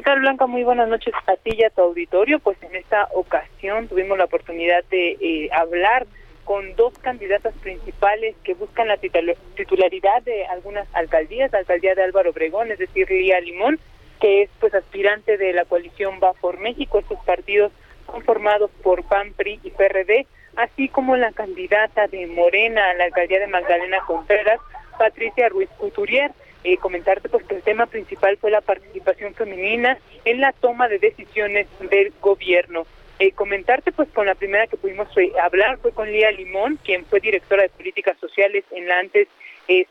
¿Qué tal, Blanca? Muy buenas noches a ti y a tu auditorio. Pues en esta ocasión tuvimos la oportunidad de eh, hablar con dos candidatas principales que buscan la titularidad de algunas alcaldías, la alcaldía de Álvaro Obregón, es decir, Lía Limón, que es pues aspirante de la coalición Va por México, estos partidos conformados por PAN, PRI y PRD, así como la candidata de Morena a la alcaldía de Magdalena Contreras, Patricia Ruiz Couturier. Eh, comentarte pues que el tema principal fue la participación femenina en la toma de decisiones del gobierno. Eh, comentarte pues con la primera que pudimos eh, hablar fue con Lía Limón, quien fue directora de políticas sociales en la antes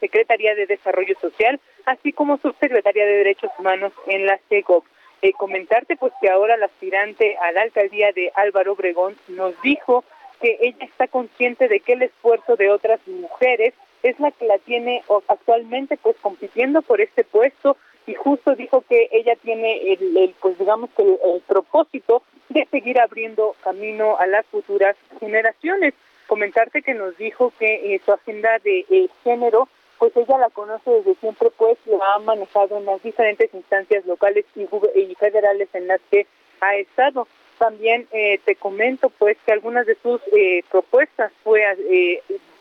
Secretaría de Desarrollo Social, así como subsecretaria de Derechos Humanos en la CEGOP. comentarte pues que ahora la aspirante a la alcaldía de Álvaro Obregón nos dijo que ella está consciente de que el esfuerzo de otras mujeres es la que la tiene actualmente pues compitiendo por este puesto y justo dijo que ella tiene el, pues digamos que el, propósito de seguir abriendo camino a las futuras generaciones. Comentarte que nos dijo que eh, su agenda de eh, género pues ella la conoce desde siempre, pues la ha manejado en las diferentes instancias locales y, y federales en las que ha estado. También eh, te comento pues que algunas de sus propuestas fue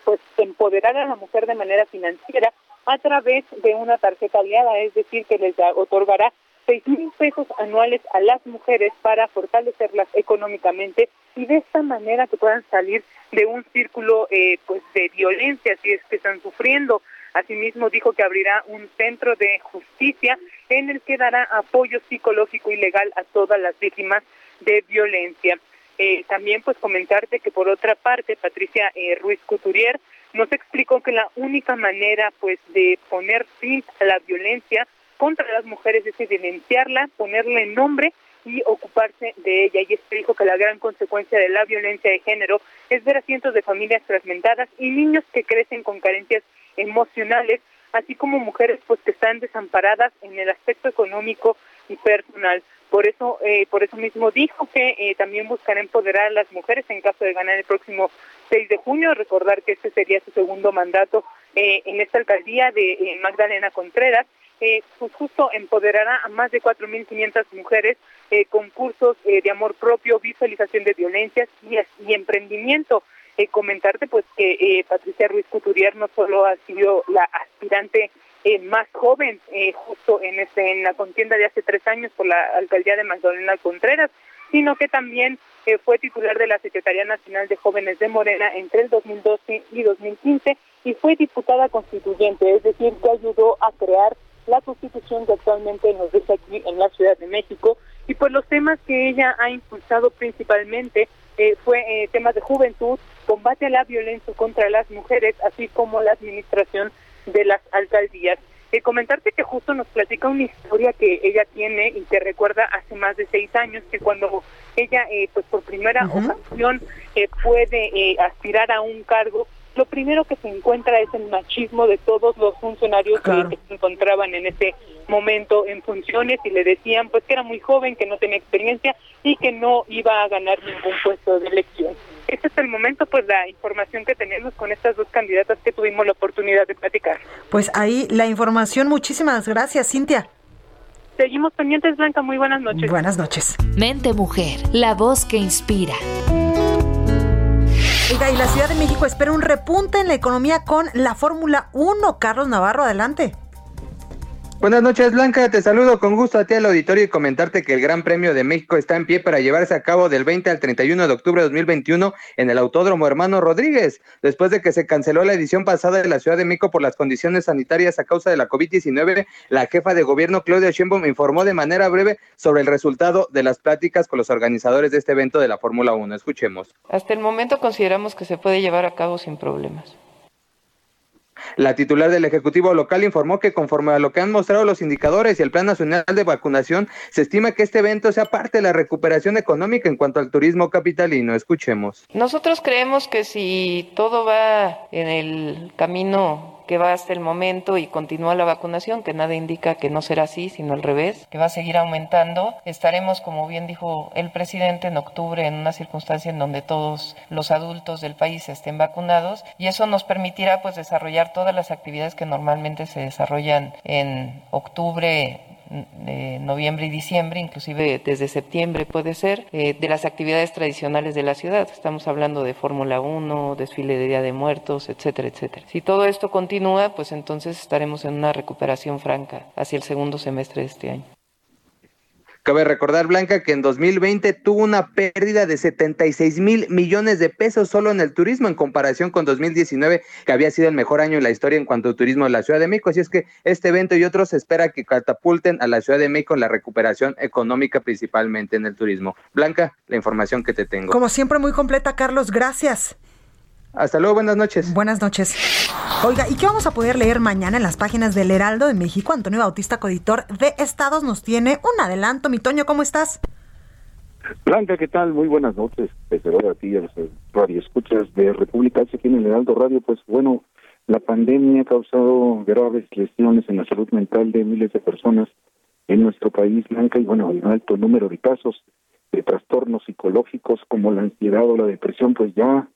pues empoderar a la mujer de manera financiera a través de una tarjeta aliada, es decir, que les otorgará seis mil pesos anuales a las mujeres para fortalecerlas económicamente y de esta manera que puedan salir de un círculo eh, pues de violencia si es que están sufriendo. Asimismo dijo que abrirá un centro de justicia en el que dará apoyo psicológico y legal a todas las víctimas de violencia. Eh, también pues comentarte que por otra parte Patricia eh, Ruiz Couturier nos explicó que la única manera pues de poner fin a la violencia contra las mujeres es evidenciarla, ponerle nombre y ocuparse de ella. Y dijo que la gran consecuencia de la violencia de género es ver a cientos de familias fragmentadas y niños que crecen con carencias emocionales, así como mujeres pues que están desamparadas en el aspecto económico y personal. Por eso, eh, por eso mismo dijo que eh, también buscará empoderar a las mujeres en caso de ganar el próximo 6 de junio. Recordar que este sería su segundo mandato eh, en esta alcaldía de Magdalena Contreras. pues justo empoderará a más de 4.500 mujeres con cursos de amor propio, visualización de violencias y, y emprendimiento. comentarte pues que Patricia Ruiz Couturier no solo ha sido la aspirante eh, más joven eh, justo en este en la contienda de hace tres años por la alcaldía de Magdalena Contreras, sino que también eh, fue titular de la Secretaría Nacional de Jóvenes de Morena entre el 2012 y 2015 y fue diputada constituyente, es decir, que ayudó a crear la constitución que actualmente nos dice aquí en la Ciudad de México. Y pues los temas que ella ha impulsado principalmente fue temas de juventud, combate a la violencia contra las mujeres, así como la administración de las alcaldías. Eh, comentarte que justo nos platica una historia que ella tiene y que recuerda hace más de seis años que cuando ella eh, pues por primera ocasión eh, puede eh, aspirar a un cargo lo primero que se encuentra es el machismo de todos los funcionarios que se encontraban en ese momento en funciones y le decían pues que era muy joven, que no tenía experiencia y que no iba a ganar ningún puesto de elección. Este es el momento, pues la información que tenemos con estas dos candidatas que tuvimos la oportunidad de platicar. Pues ahí la información, muchísimas gracias, Cintia. Seguimos pendientes, Blanca. Muy buenas noches. Buenas noches. Mente Mujer, la voz que inspira. Y la Ciudad de México espera un repunte en la economía con la Fórmula 1. Carlos Navarro, adelante. Buenas noches, Blanca. Te saludo con gusto a ti al auditorio y comentarte que el Gran Premio de México está en pie para llevarse a cabo del 20 al 31 de octubre de 2021 en el Autódromo Hermano Rodríguez, después de que se canceló la edición pasada de la Ciudad de México por las condiciones sanitarias a causa de la COVID-19. La jefa de gobierno, Claudia Sheinbaum, informó de manera breve sobre el resultado de las pláticas con los organizadores de este evento de la Fórmula 1. Escuchemos. Hasta el momento consideramos que se puede llevar a cabo sin problemas. La titular del Ejecutivo local informó que conforme a lo que han mostrado los indicadores y el Plan Nacional de Vacunación, se estima que este evento sea parte de la recuperación económica en cuanto al turismo capitalino. Escuchemos. Nosotros creemos que si todo va en el camino que va hasta el momento y continúa la vacunación, que nada indica que no será así, sino al revés, que va a seguir aumentando. Estaremos, como bien dijo el presidente, en octubre en una circunstancia en donde todos los adultos del país estén vacunados y eso nos permitirá pues desarrollar todas las actividades que normalmente se desarrollan en octubre, de noviembre y diciembre, inclusive desde septiembre puede ser, eh, de las actividades tradicionales de la ciudad. Estamos hablando de Fórmula 1, desfile de Día de Muertos, etcétera, etcétera. Si todo esto continúa, pues entonces estaremos en una recuperación franca hacia el segundo semestre de este año. Cabe recordar, Blanca, que en 2020 tuvo una pérdida de 76 mil millones de pesos solo en el turismo en comparación con 2019, que había sido el mejor año en la historia en cuanto a turismo en la Ciudad de México. Así es que este evento y otros se espera que catapulten a la Ciudad de México en la recuperación económica, principalmente en el turismo. Blanca, la información que te tengo. Como siempre, muy completa, Carlos. Gracias. Hasta luego, buenas noches. Buenas noches. Oiga, ¿y qué vamos a poder leer mañana en las páginas del Heraldo de México? Antonio Bautista, coditor de Estados, nos tiene un adelanto. Mi Toño, ¿cómo estás? Blanca, ¿qué tal? Muy buenas noches. Desde luego a ti, a los radioescuchas de República H aquí en el Heraldo Radio. Pues bueno, la pandemia ha causado graves lesiones en la salud mental de miles de personas en nuestro país, Blanca, y bueno, hay un alto número de casos de trastornos psicológicos como la ansiedad o la depresión, pues ya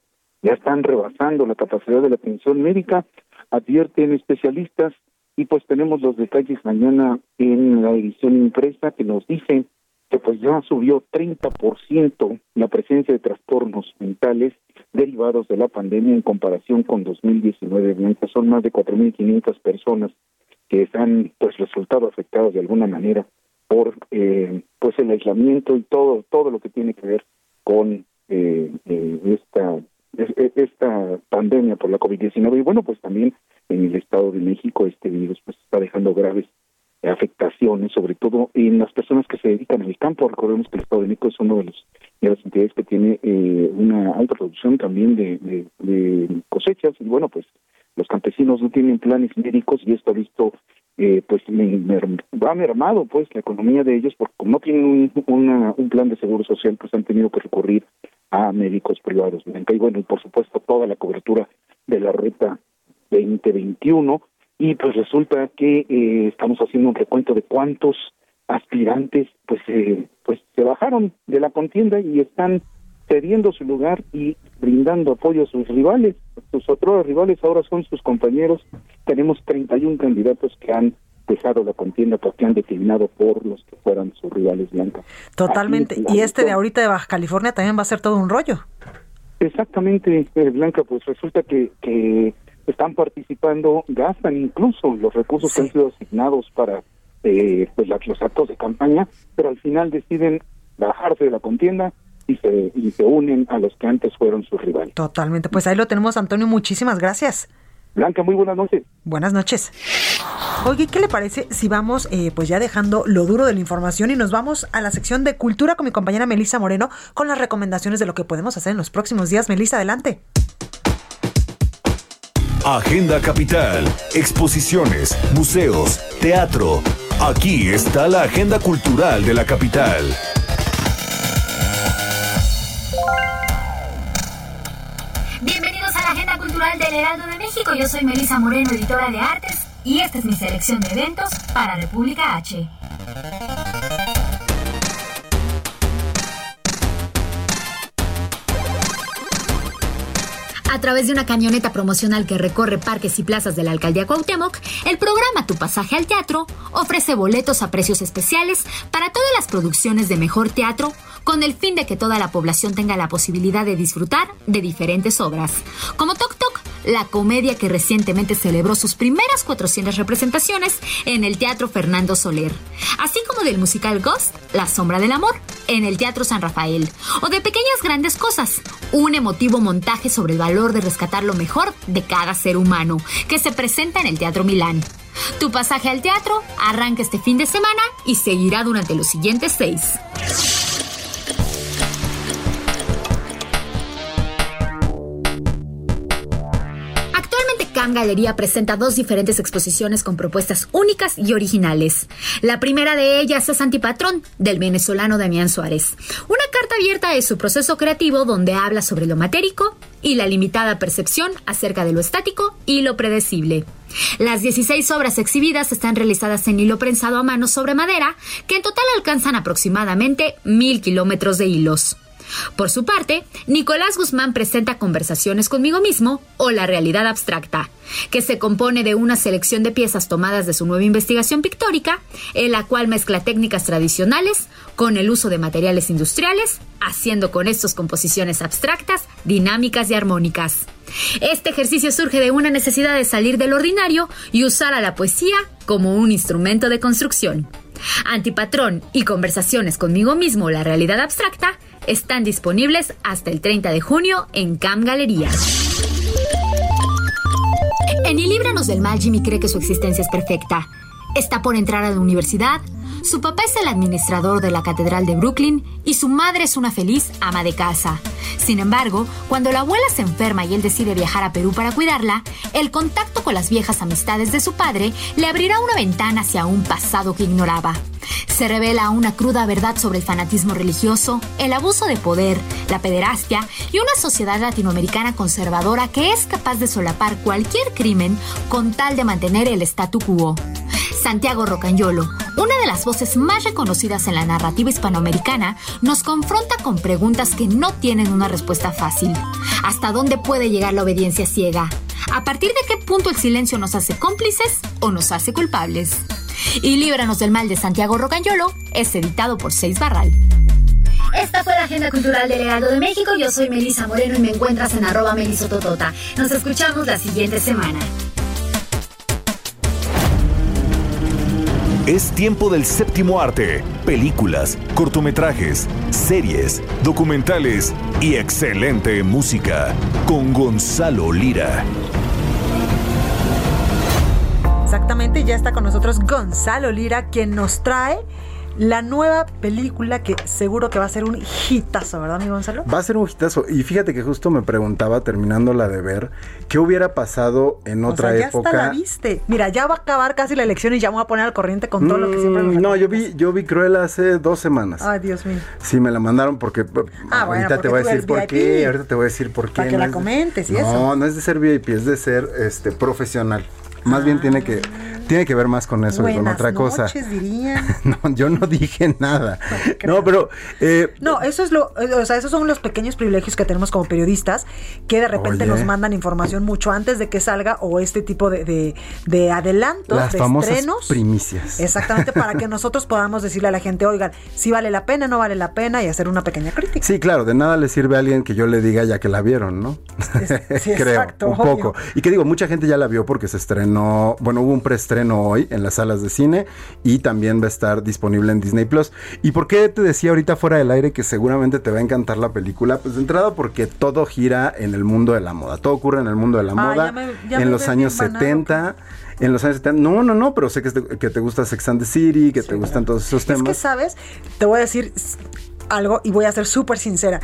ya están rebasando la capacidad de la atención médica, advierten especialistas y pues tenemos los detalles mañana en la edición impresa que nos dicen que pues ya subió 30% la presencia de trastornos mentales derivados de la pandemia en comparación con 2019. Mientras son más de 4.500 personas que han pues resultado afectadas de alguna manera por eh, pues el aislamiento y todo todo lo que tiene que ver con eh, eh, esta esta pandemia por la COVID-19 y bueno, pues también en el Estado de México este virus pues está dejando graves afectaciones, sobre todo en las personas que se dedican al campo. Recordemos que el Estado de México es uno de los de las entidades que tiene eh, una alta producción también de, cosechas y bueno, pues los campesinos no tienen planes médicos y esto ha visto eh, pues va mermado pues la economía de ellos porque como no tienen un, una, un plan de seguro social pues han tenido que recurrir a médicos privados. Y bueno, y por supuesto toda la cobertura de la ruta 2021 y pues resulta que eh, estamos haciendo un recuento de cuántos aspirantes pues eh, pues se bajaron de la contienda y están cediendo su lugar y brindando apoyo a sus rivales. Sus otros rivales ahora son sus compañeros. Tenemos 31 candidatos que han dejado la contienda porque han declinado por los que fueran sus rivales blancas. Totalmente. Y este de ahorita de Baja California también va a ser todo un rollo. Exactamente, eh, Blanca, pues resulta que, que están participando, gastan incluso los recursos que han sido asignados para eh, pues los actos de campaña, pero al final deciden bajarse de la contienda y se, y se unen a los que antes fueron sus rivales. Totalmente, pues ahí lo tenemos, Antonio, muchísimas gracias. Blanca, muy buenas noches. Buenas noches. Oye, ¿qué le parece si vamos eh, pues ya dejando lo duro de la información y nos vamos a la sección de cultura con mi compañera Melisa Moreno con las recomendaciones de lo que podemos hacer en los próximos días? Melisa, adelante. Agenda Capital, exposiciones, museos, teatro. Aquí está la agenda cultural de la capital. Del Heraldo de México. Yo soy Melisa Moreno, editora de artes, y esta es mi selección de eventos para República H. A través de una camioneta promocional que recorre parques y plazas de la alcaldía Cuauhtémoc, el programa Tu Pasaje al Teatro ofrece boletos a precios especiales para todas las producciones de mejor teatro con el fin de que toda la población tenga la posibilidad de disfrutar de diferentes obras, como Tok, la comedia que recientemente celebró sus primeras 400 representaciones en el Teatro Fernando Soler, así como del musical Ghost, La Sombra del Amor, en el Teatro San Rafael, o de Pequeñas Grandes Cosas, un emotivo montaje sobre el valor de rescatar lo mejor de cada ser humano, que se presenta en el Teatro Milán. Tu pasaje al teatro arranca este fin de semana y seguirá durante los siguientes seis. Cam Galería presenta dos diferentes exposiciones con propuestas únicas y originales. La primera de ellas es Antipatrón, del venezolano Damián Suárez. Una carta abierta de su proceso creativo donde habla sobre lo matérico y la limitada percepción acerca de lo estático y lo predecible. Las 16 obras exhibidas están realizadas en hilo prensado a mano sobre madera, que en total alcanzan aproximadamente mil kilómetros de hilos. Por su parte, Nicolás Guzmán presenta Conversaciones conmigo mismo o La realidad abstracta, que se compone de una selección de piezas tomadas de su nueva investigación pictórica, en la cual mezcla técnicas tradicionales con el uso de materiales industriales, haciendo con estos composiciones abstractas, dinámicas y armónicas. Este ejercicio surge de una necesidad de salir del ordinario y usar a la poesía como un instrumento de construcción. Antipatrón y Conversaciones conmigo mismo, la realidad abstracta, están disponibles hasta el 30 de junio en Cam Galería. En Y Líbranos del Mal, Jimmy cree que su existencia es perfecta. Está por entrar a la universidad, su papá es el administrador de la Catedral de Brooklyn y su madre es una feliz ama de casa. Sin embargo, cuando la abuela se enferma y él decide viajar a Perú para cuidarla, el contacto con las viejas amistades de su padre le abrirá una ventana hacia un pasado que ignoraba. Se revela una cruda verdad sobre el fanatismo religioso, el abuso de poder, la pederastia y una sociedad latinoamericana conservadora que es capaz de solapar cualquier crimen con tal de mantener el statu quo. Santiago Rocagnolo, una de las voces más reconocidas en la narrativa hispanoamericana, nos confronta con preguntas que no tienen una respuesta fácil. ¿Hasta dónde puede llegar la obediencia ciega? ¿A partir de qué punto el silencio nos hace cómplices o nos hace culpables? Y Líbranos del Mal de Santiago Rocagnolo es editado por Seis Barral. Esta fue la Agenda Cultural del Heraldo de México. Yo soy Melisa Moreno y me encuentras en arroba melisototota. Nos escuchamos la siguiente semana. Es tiempo del séptimo arte. Películas, cortometrajes, series, documentales y excelente música. Con Gonzalo Lira. Exactamente, ya está con nosotros Gonzalo Lira, quien nos trae la nueva película que seguro que va a ser un hitazo, ¿verdad, mi Gonzalo? Va a ser un hitazo. Y fíjate que justo me preguntaba, terminándola de ver, ¿qué hubiera pasado en otra o sea, ya época? Hasta la viste. Mira, ya va a acabar casi la elección y ya me voy a poner al corriente con todo lo que siempre me Mm, No, yo vi, yo vi Cruella hace dos semanas. Ay, Dios mío. Sí, me la mandaron porque Ah, bueno, ahorita te porque voy a decir por VIP. qué, ahorita te voy a decir por qué. Para que no la de- comentes y no, eso. No, es de ser VIP, es de ser este profesional. Más bien tiene que tiene que ver más con eso que con otra cosa. noches, dirían. No, yo no dije nada. No, pero eh, No, eso es lo, o sea, esos son los pequeños privilegios que tenemos como periodistas, que de repente Oye. nos mandan información mucho antes de que salga o este tipo de, de, de adelantos, las de famosas estrenos. primicias. Exactamente, para que nosotros podamos decirle a la gente, oigan, si vale la pena, no vale la pena, y hacer una pequeña crítica. Sí, claro, de nada le sirve a alguien que yo le diga ya que la vieron, ¿no? sí, Creo, exacto, un obvio. poco. Y que digo, mucha gente ya la vio porque se estrenó, bueno, hubo un preestreno hoy en las salas de cine y también va a estar disponible en Disney Plus. ¿Y por qué te decía ahorita fuera del aire que seguramente te va a encantar la película? Pues de entrada porque todo gira en el mundo de la moda, todo ocurre en el mundo de la Ah, moda, ya me- ya en los años bien banado, 70. En los años 70, no, no, no, pero sé que te, que te gusta Sex and the City, que te gustan todos esos Es que, temas. ¿sabes? Te voy a decir algo y voy a ser súper sincera.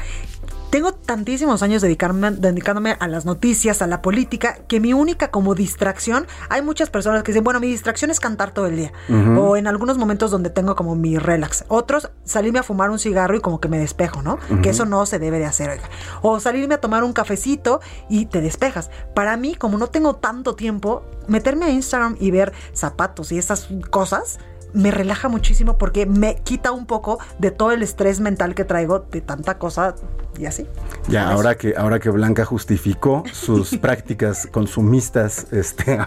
Tengo tantísimos años dedicarme, dedicándome a las noticias, a la política, que mi única como distracción, hay muchas personas que dicen, bueno, mi distracción es cantar todo el día. O en algunos momentos donde tengo como mi relax. Otros, salirme a fumar un cigarro y como que me despejo, ¿no? Que eso no se debe de hacer, oiga. O salirme a tomar un cafecito y te despejas. Para mí, como no tengo tanto tiempo, meterme a Instagram y ver zapatos y esas cosas me relaja muchísimo porque me quita un poco de todo el estrés mental que traigo de tanta cosa y así. Ya, ahora que, ahora que Blanca justificó sus prácticas consumistas, este,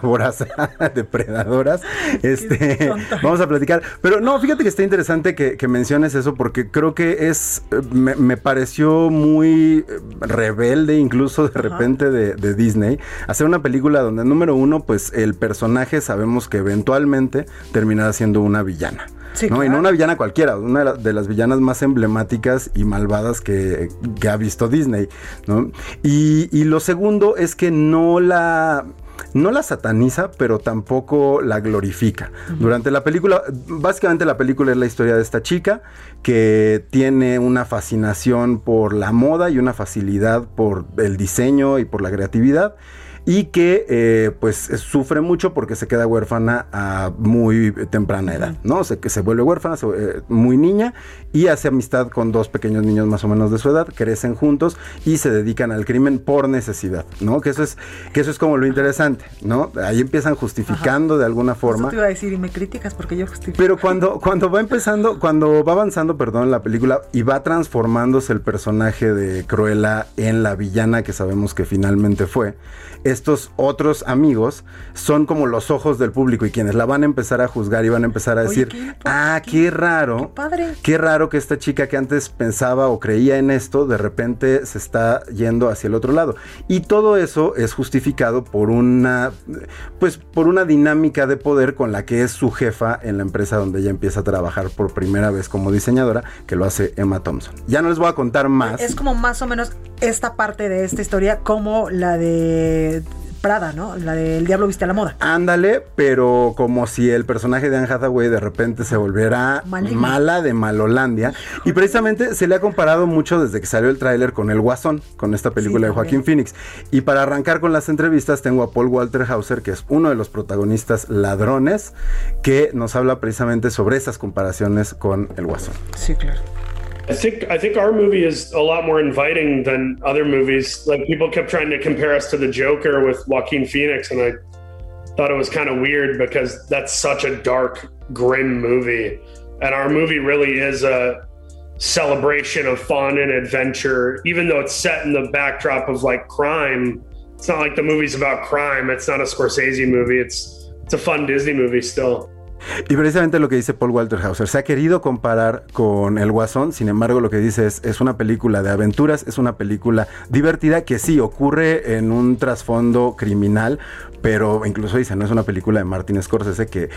depredadoras, este, vamos a platicar. Pero no, fíjate que está interesante que, menciones eso porque creo que es, me, pareció muy rebelde incluso de repente de, de, Disney hacer una película donde número uno, pues el personaje sabemos que eventualmente terminará siendo una villana. ¿No? Y no una villana cualquiera, una de las villanas más emblemáticas y malvadas que, ha visto Disney. ¿no? Y, lo segundo es que no la no la sataniza, pero tampoco la glorifica. Durante la película, básicamente la película es la historia de esta chica que tiene una fascinación por la moda y una facilidad por el diseño y por la creatividad y que eh, pues sufre mucho porque se queda huérfana a muy temprana edad, ¿no? Que se vuelve huérfana, eh, muy niña y hace amistad con dos pequeños niños más o menos de su edad, crecen juntos y se dedican al crimen por necesidad, ¿no? Que eso es, que eso es como lo interesante, ¿no? Ahí empiezan justificando de alguna forma. Eso te iba a decir y me críticas porque yo justifico. Pero cuando, cuando va empezando, cuando va avanzando, perdón, la película y va transformándose el personaje de Cruella en la villana que sabemos que finalmente fue, estos otros amigos son como los ojos del público y quienes la van a empezar a juzgar y van a empezar a decir, ah, qué, raro, qué, raro que esta chica que antes pensaba o creía en esto, de repente se está yendo hacia el otro lado. Y todo eso es justificado por una, pues por una dinámica de poder con la que es su jefa en la empresa donde ella empieza a trabajar por primera vez como diseñadora, que lo hace Emma Thompson. Ya no les voy a contar más. Es como más o menos esta parte de esta historia como la de Prada, ¿no? La del Diablo Viste a la Moda. Ándale, pero como si el personaje de Anne Hathaway de repente se volviera mala de Malolandia. Y precisamente se le ha comparado mucho desde que salió el tráiler con El Guasón, con esta película de Joaquín Phoenix. Y para arrancar con las entrevistas tengo a Paul Walter Hauser, que es uno de los protagonistas ladrones, que nos habla precisamente sobre esas comparaciones con El Guasón. Sí, claro. I think I think our movie is a lot more inviting than other movies. Like people kept trying to compare us to the Joker with Joaquin Phoenix, and I thought it was kind of weird because that's such a dark, grim movie, and our movie really is a celebration of fun and adventure. Even though it's set in the backdrop of like crime, it's not like the movie's about crime. It's not a Scorsese movie. It's it's a fun Disney movie still. Y precisamente lo que dice Paul Walter Hauser, se ha querido comparar con El Guasón, sin embargo lo que dice es, es una película de aventuras, es una película divertida que sí ocurre en un trasfondo criminal, pero incluso dice, no es una película de Martin Scorsese que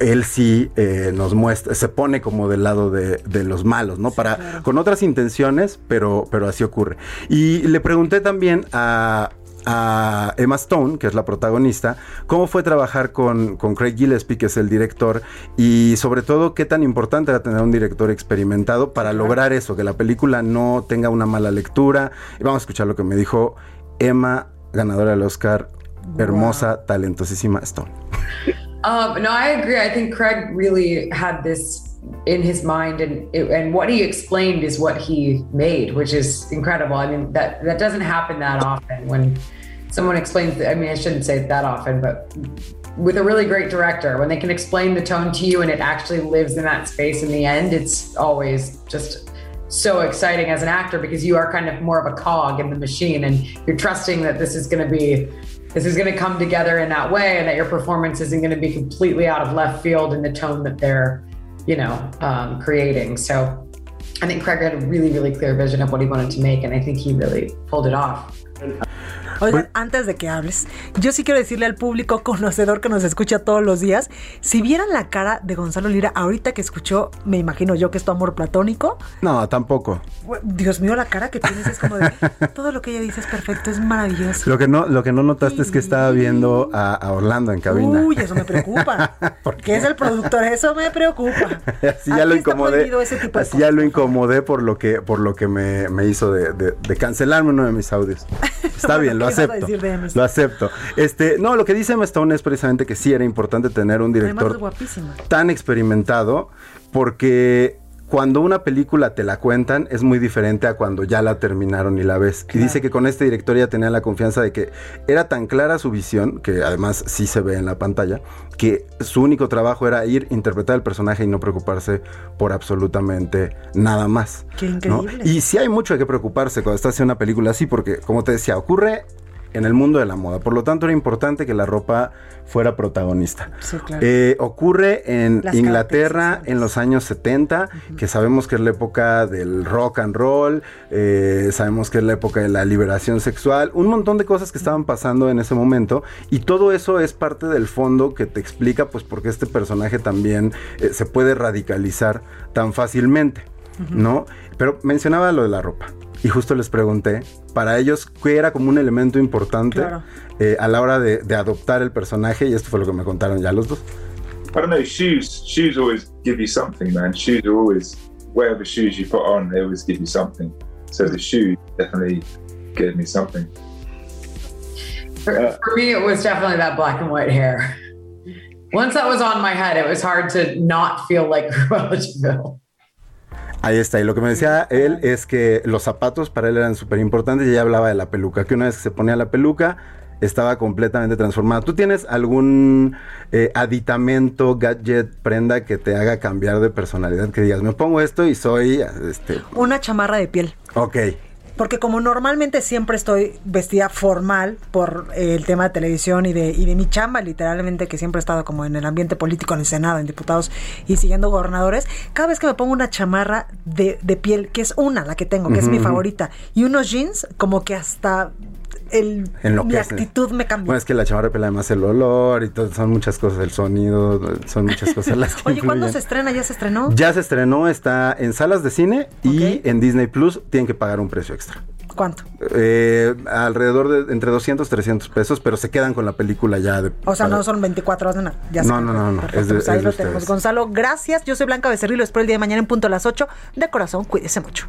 él sí eh, nos muestra, se pone como del lado de, los malos, ¿no? Para, con otras intenciones, pero, pero así ocurre. Y le pregunté también a, a Emma Stone, que es la protagonista, cómo fue trabajar con, con, Craig Gillespie, que es el director, y sobre todo qué tan importante era tener un director experimentado para lograr eso, que la película no tenga una mala lectura. Y vamos a escuchar lo que me dijo Emma, ganadora del Oscar, hermosa, talentosísima Stone. Um, no, I agree. I think Craig really had this in his mind and and what he explained is what he made which is incredible i mean that that doesn't happen that often when someone explains i mean i shouldn't say it that often but with a really great director when they can explain the tone to you and it actually lives in that space in the end it's always just so exciting as an actor because you are kind of more of a cog in the machine and you're trusting that this is going to be this is going to come together in that way and that your performance isn't going to be completely out of left field in the tone that they're you know, um, creating. So I think Craig had a really, really clear vision of what he wanted to make, and I think he really pulled it off. Oigan, antes de que hables, yo sí quiero decirle al público conocedor que nos escucha todos los días, si vieran la cara de Gonzalo Lira ahorita que escuchó, me imagino yo que es tu amor platónico. No, tampoco. Dios mío, la cara que tienes es como de todo lo que ella dice es perfecto, es maravilloso. Lo que no, lo que no notaste es que estaba viendo a, Orlando en cabina. Uy, eso me preocupa. Porque es el productor, eso me preocupa. así ya lo incomodé. así ya lo incomodé por lo que, por lo que me, me hizo de, de, de cancelarme uno de mis audios. Está bien, lo acepto. Lo acepto. Este, no, lo que dice Emma Stone es precisamente que sí era importante tener un director tan experimentado porque cuando una película te la cuentan es muy diferente a cuando ya la terminaron y la ves. Y dice que con este director ya tenía la confianza de que era tan clara su visión, que además sí se ve en la pantalla, que su único trabajo era ir, interpretar el personaje y no preocuparse por absolutamente nada más. Qué ¿no? increíble. Y sí hay mucho de qué preocuparse cuando estás haciendo una película así, porque como te decía, ocurre en el mundo de la moda. Por lo tanto, era importante que la ropa fuera protagonista. Sí, claro. Eh, ocurre en Las Inglaterra en los años 70, que sabemos que es la época del rock and roll, eh, sabemos que es la época de la liberación sexual, un montón de cosas que estaban pasando en ese momento y todo eso es parte del fondo que te explica pues por qué este personaje también eh, se puede radicalizar tan fácilmente, ¿no? Pero mencionaba lo de la ropa. Y justo les pregunté, para ellos, ¿qué era como un elemento importante Claro. eh, a la hora de, de adoptar el personaje? Y esto fue lo que me contaron ya los dos. I don't know, shoes. Shoes always give you something, man. Shoes are always, whatever shoes you put on, they always give you something. So the shoes definitely gave me something. For, for me, it was definitely that black and white hair. Once that was on my head, it was hard to not feel like Cruella de Vil. Ahí está, y lo que me decía él es que los zapatos para él eran súper importantes y ella hablaba de la peluca, que una vez que se ponía la peluca estaba completamente transformada. ¿Tú tienes algún eh, aditamento, gadget, prenda que te haga cambiar de personalidad? Que digas, me pongo esto y soy, este, Una chamarra de piel. ok, Porque como normalmente siempre estoy vestida formal por eh, el tema de televisión y de, y de mi chamba, literalmente, que siempre he estado como en el ambiente político, en el Senado, en diputados y siguiendo gobernadores, cada vez que me pongo una chamarra de, de piel, que es una, la que tengo, que es mi favorita, y unos jeans, como que hasta el, enloquece. actitud me cambia. Bueno, es que la chamarra pela además el olor y todo, son muchas cosas, el sonido, son muchas cosas las que Oye, ¿cuándo se estrena? ¿Ya se estrenó? Ya se estrenó, está en salas de cine y en Disney Plus tienen que pagar un precio extra. ¿Cuánto? Eh, alrededor de entre 200 y 300 pesos, pero se quedan con la película ya de... O sea, para- no son 24 horas de nada. Ya. No, no, no, no, Perfecto, es de- pues ahí es lo tenemos. Gonzalo, gracias. Yo soy Blanca Becerril. Lo espero el día de mañana en punto a las 8. De corazón, cuídese mucho.